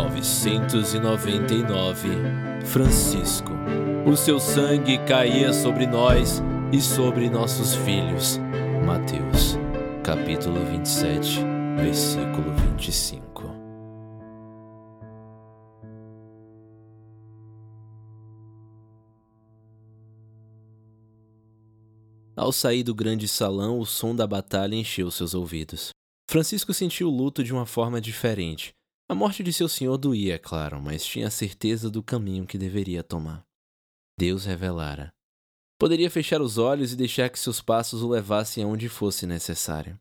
999 Francisco. O seu sangue caía sobre nós e sobre nossos filhos. Mateus, capítulo 27, versículo 25. Ao sair do grande salão, o som da batalha encheu seus ouvidos. Francisco sentiu o luto de uma forma diferente. A morte de seu senhor doía, é claro, mas tinha a certeza do caminho que deveria tomar. Deus revelara. Poderia fechar os olhos e deixar que seus passos o levassem aonde fosse necessário.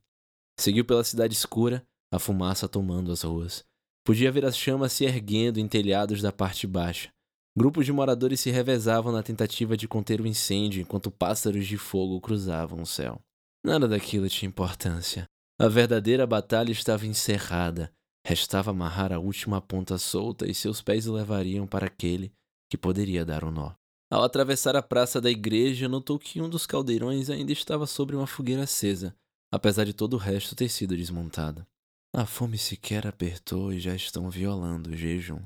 Seguiu pela cidade escura, a fumaça tomando as ruas. Podia ver as chamas se erguendo em telhados da parte baixa. Grupos de moradores se revezavam na tentativa de conter o incêndio enquanto pássaros de fogo cruzavam o céu. Nada daquilo tinha importância. A verdadeira batalha estava encerrada Restava amarrar a última ponta solta e seus pés o levariam para aquele que poderia dar o nó. Ao atravessar a praça da igreja, notou que um dos caldeirões ainda estava sobre uma fogueira acesa, apesar de todo o resto ter sido desmontado. A fome sequer apertou e já estão violando o jejum.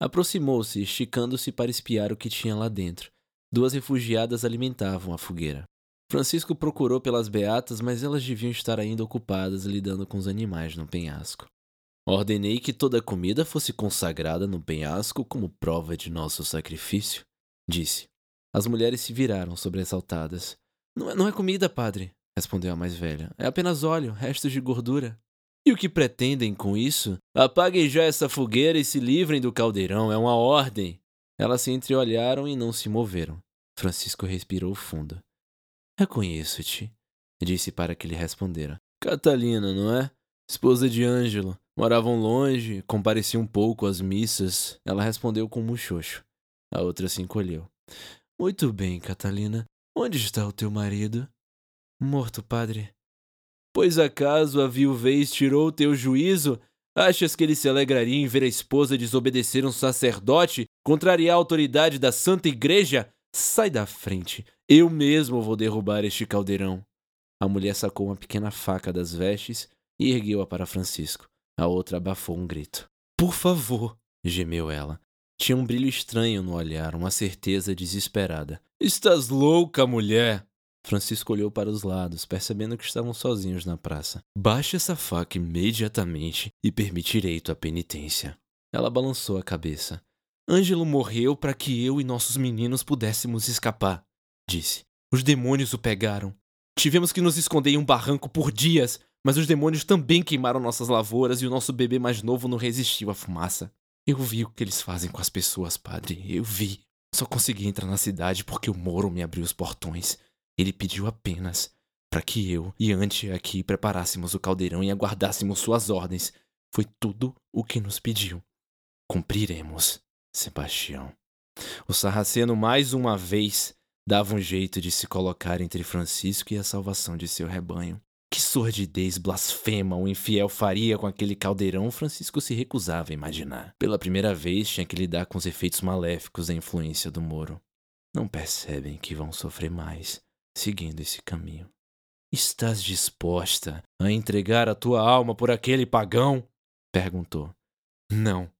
Aproximou-se, esticando-se para espiar o que tinha lá dentro. Duas refugiadas alimentavam a fogueira. Francisco procurou pelas beatas, mas elas deviam estar ainda ocupadas lidando com os animais no penhasco. Ordenei que toda a comida fosse consagrada no penhasco como prova de nosso sacrifício, disse. As mulheres se viraram sobressaltadas. Não é, não é comida, padre, respondeu a mais velha. É apenas óleo, restos de gordura. E o que pretendem com isso? Apaguem já essa fogueira e se livrem do caldeirão, é uma ordem. Elas se entreolharam e não se moveram. Francisco respirou fundo. Reconheço-te, disse para que lhe respondera. Catalina, não é? Esposa de Ângelo. Moravam longe, compareciam pouco às missas. Ela respondeu com um muxoxo. A outra se encolheu. Muito bem, Catalina. Onde está o teu marido? Morto, padre. Pois acaso a viuvez tirou o teu juízo? Achas que ele se alegraria em ver a esposa desobedecer um sacerdote, contrariar a autoridade da Santa Igreja? Sai da frente. Eu mesmo vou derrubar este caldeirão. A mulher sacou uma pequena faca das vestes e ergueu-a para Francisco. A outra abafou um grito. Por favor, gemeu ela. Tinha um brilho estranho no olhar, uma certeza desesperada. Estás louca, mulher! Francisco olhou para os lados, percebendo que estavam sozinhos na praça. Baixe essa faca imediatamente e permitirei tua penitência. Ela balançou a cabeça. Ângelo morreu para que eu e nossos meninos pudéssemos escapar, disse. Os demônios o pegaram. Tivemos que nos esconder em um barranco por dias, mas os demônios também queimaram nossas lavouras e o nosso bebê mais novo não resistiu à fumaça. Eu vi o que eles fazem com as pessoas, padre. Eu vi. Só consegui entrar na cidade porque o Moro me abriu os portões. Ele pediu apenas para que eu e Ante aqui preparássemos o caldeirão e aguardássemos suas ordens. Foi tudo o que nos pediu. Cumpriremos, Sebastião. O sarraceno mais uma vez dava um jeito de se colocar entre Francisco e a salvação de seu rebanho. Que sordidez blasfema o infiel faria com aquele caldeirão, Francisco se recusava a imaginar. Pela primeira vez tinha que lidar com os efeitos maléficos da influência do Moro. Não percebem que vão sofrer mais seguindo esse caminho. Estás disposta a entregar a tua alma por aquele pagão? perguntou. Não,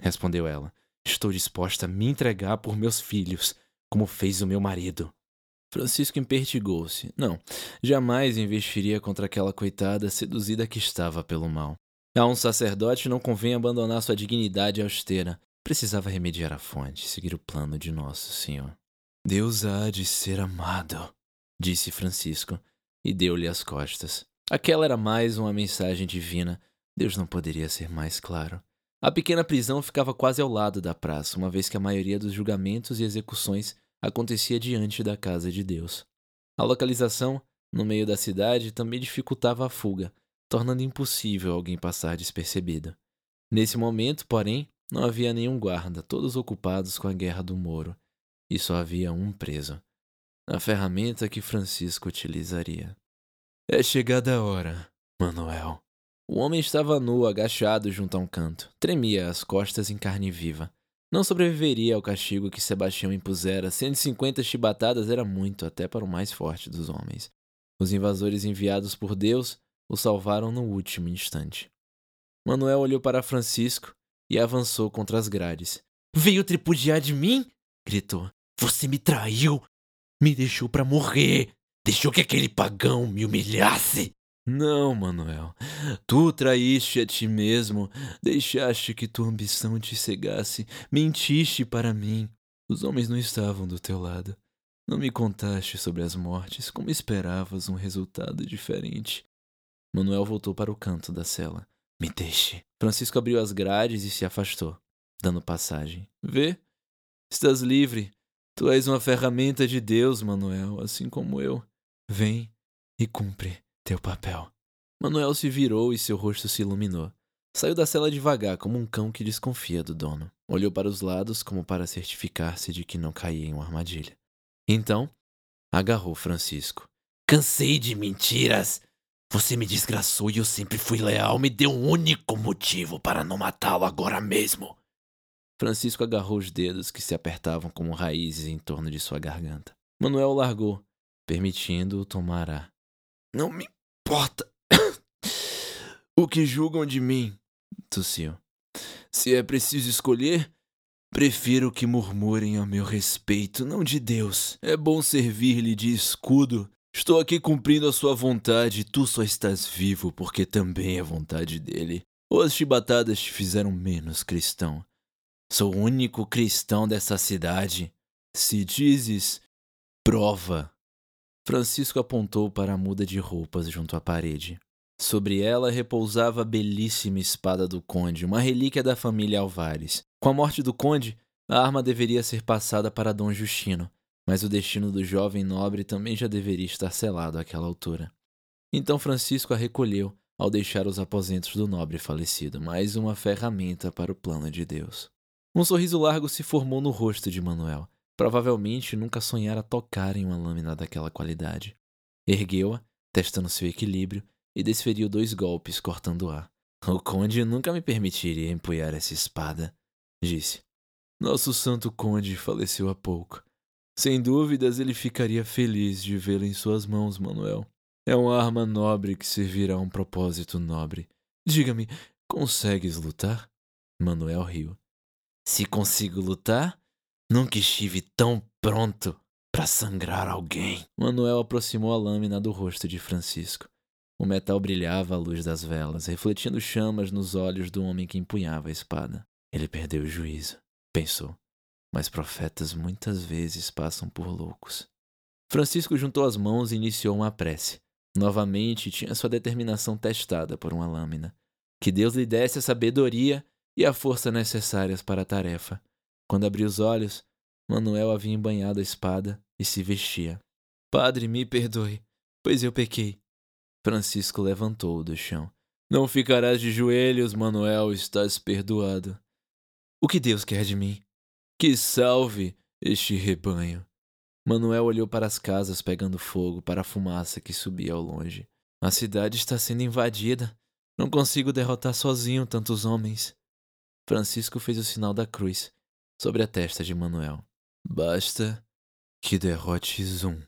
respondeu ela. Estou disposta a me entregar por meus filhos, como fez o meu marido. Francisco impertigou-se. Não, jamais investiria contra aquela coitada seduzida que estava pelo mal. A um sacerdote não convém abandonar sua dignidade austera. Precisava remediar a fonte, seguir o plano de Nosso Senhor. Deus há de ser amado, disse Francisco, e deu-lhe as costas. Aquela era mais uma mensagem divina. Deus não poderia ser mais claro. A pequena prisão ficava quase ao lado da praça, uma vez que a maioria dos julgamentos e execuções acontecia diante da casa de Deus. A localização, no meio da cidade, também dificultava a fuga, tornando impossível alguém passar despercebido. Nesse momento, porém, não havia nenhum guarda, todos ocupados com a guerra do Moro, e só havia um preso. A ferramenta que Francisco utilizaria. É chegada a hora, Manuel. O homem estava nu, agachado junto a um canto. Tremia as costas em carne viva. Não sobreviveria ao castigo que Sebastião impusera. 150 chibatadas era muito, até para o mais forte dos homens. Os invasores enviados por Deus o salvaram no último instante. Manuel olhou para Francisco e avançou contra as grades. Veio tripudiar de mim? gritou. Você me traiu! Me deixou para morrer! Deixou que aquele pagão me humilhasse! Não, Manuel. Tu traíste a ti mesmo, deixaste que tua ambição te cegasse, mentiste para mim. Os homens não estavam do teu lado. Não me contaste sobre as mortes, como esperavas um resultado diferente. Manuel voltou para o canto da cela. Me deixe. Francisco abriu as grades e se afastou, dando passagem. Vê? Estás livre. Tu és uma ferramenta de Deus, Manuel, assim como eu. Vem e cumpre teu papel. Manuel se virou e seu rosto se iluminou. Saiu da cela devagar, como um cão que desconfia do dono. Olhou para os lados como para certificar-se de que não caía em uma armadilha. Então, agarrou Francisco. Cansei de mentiras. Você me desgraçou e eu sempre fui leal. Me deu um único motivo para não matá-lo agora mesmo. Francisco agarrou os dedos que se apertavam como raízes em torno de sua garganta. Manuel largou, permitindo-o tomar ar. Não me importa o que julgam de mim, tossiu. Se é preciso escolher, prefiro que murmurem a meu respeito, não de Deus. É bom servir-lhe de escudo. Estou aqui cumprindo a sua vontade, tu só estás vivo porque também é vontade dele. Ou as chibatadas te fizeram menos cristão. Sou o único cristão dessa cidade. Se dizes, prova. Francisco apontou para a muda de roupas junto à parede. Sobre ela repousava a belíssima espada do conde, uma relíquia da família Alvares. Com a morte do conde, a arma deveria ser passada para Dom Justino, mas o destino do jovem nobre também já deveria estar selado àquela altura. Então Francisco a recolheu ao deixar os aposentos do nobre falecido, mais uma ferramenta para o plano de Deus. Um sorriso largo se formou no rosto de Manuel, Provavelmente nunca sonhara tocar em uma lâmina daquela qualidade. Ergueu-a, testando seu equilíbrio, e desferiu dois golpes, cortando ar. O conde nunca me permitiria empunhar essa espada, disse. Nosso santo conde faleceu há pouco. Sem dúvidas, ele ficaria feliz de vê-lo em suas mãos, Manuel. É uma arma nobre que servirá a um propósito nobre. Diga-me, consegues lutar? Manuel riu. Se consigo lutar, Nunca estive tão pronto para sangrar alguém. Manuel aproximou a lâmina do rosto de Francisco. O metal brilhava à luz das velas, refletindo chamas nos olhos do homem que empunhava a espada. Ele perdeu o juízo, pensou. Mas profetas muitas vezes passam por loucos. Francisco juntou as mãos e iniciou uma prece. Novamente tinha sua determinação testada por uma lâmina. Que Deus lhe desse a sabedoria e a força necessárias para a tarefa. Quando abriu os olhos, Manuel havia embanhado a espada e se vestia. Padre, me perdoe, pois eu pequei. Francisco levantou-o do chão. Não ficarás de joelhos, Manuel, estás perdoado. O que Deus quer de mim? Que salve este rebanho. Manuel olhou para as casas pegando fogo, para a fumaça que subia ao longe. A cidade está sendo invadida. Não consigo derrotar sozinho tantos homens. Francisco fez o sinal da cruz sobre a testa de Manuel. Basta que derrotes um.